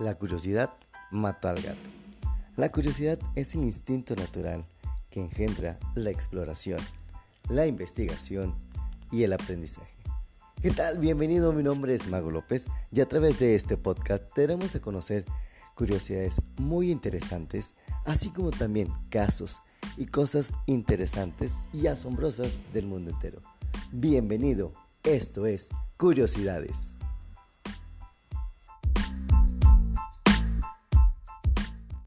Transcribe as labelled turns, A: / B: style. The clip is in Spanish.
A: La curiosidad mató al gato. La curiosidad es el instinto natural que engendra la exploración, la investigación y el aprendizaje. ¿Qué tal? Bienvenido, mi nombre es Mago López y a través de este podcast te daremos a conocer curiosidades muy interesantes, así como también casos y cosas interesantes y asombrosas del mundo entero. Bienvenido, esto es Curiosidades.